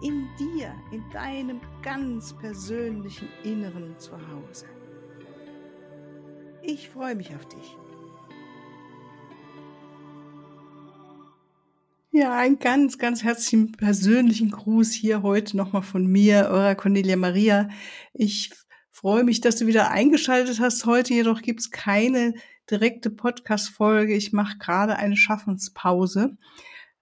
in dir, in deinem ganz persönlichen Inneren zu Hause. Ich freue mich auf dich. Ja, einen ganz, ganz herzlichen persönlichen Gruß hier heute nochmal von mir, eurer Cornelia Maria. Ich freue mich, dass du wieder eingeschaltet hast heute, jedoch gibt es keine direkte Podcast-Folge. Ich mache gerade eine Schaffenspause.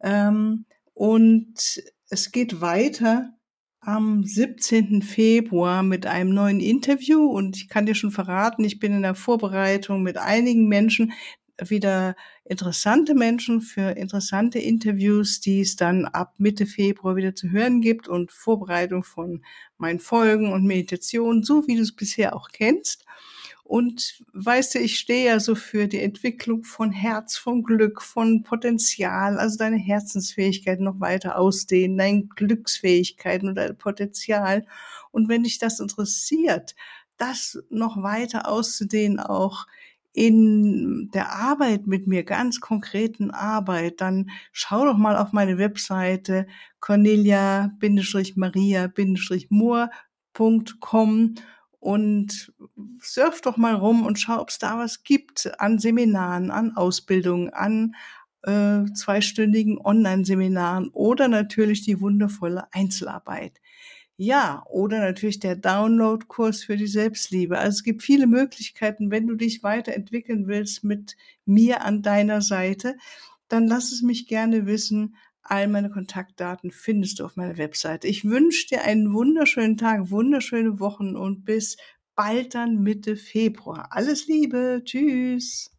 Ähm, und es geht weiter am 17. Februar mit einem neuen Interview und ich kann dir schon verraten, ich bin in der Vorbereitung mit einigen Menschen, wieder interessante Menschen für interessante Interviews, die es dann ab Mitte Februar wieder zu hören gibt und Vorbereitung von meinen Folgen und Meditationen, so wie du es bisher auch kennst. Und weißt du, ich stehe ja so für die Entwicklung von Herz, von Glück, von Potenzial, also deine Herzensfähigkeiten noch weiter ausdehnen, deine Glücksfähigkeiten dein Potenzial. Und wenn dich das interessiert, das noch weiter auszudehnen, auch in der Arbeit mit mir, ganz konkreten Arbeit, dann schau doch mal auf meine Webseite cornelia-maria-moor.com und surf doch mal rum und schau, ob es da was gibt an Seminaren, an Ausbildungen, an äh, zweistündigen Online-Seminaren oder natürlich die wundervolle Einzelarbeit. Ja, oder natürlich der Download-Kurs für die Selbstliebe. Also es gibt viele Möglichkeiten, wenn du dich weiterentwickeln willst mit mir an deiner Seite, dann lass es mich gerne wissen. All meine Kontaktdaten findest du auf meiner Webseite. Ich wünsche dir einen wunderschönen Tag, wunderschöne Wochen und bis bald dann Mitte Februar. Alles Liebe. Tschüss.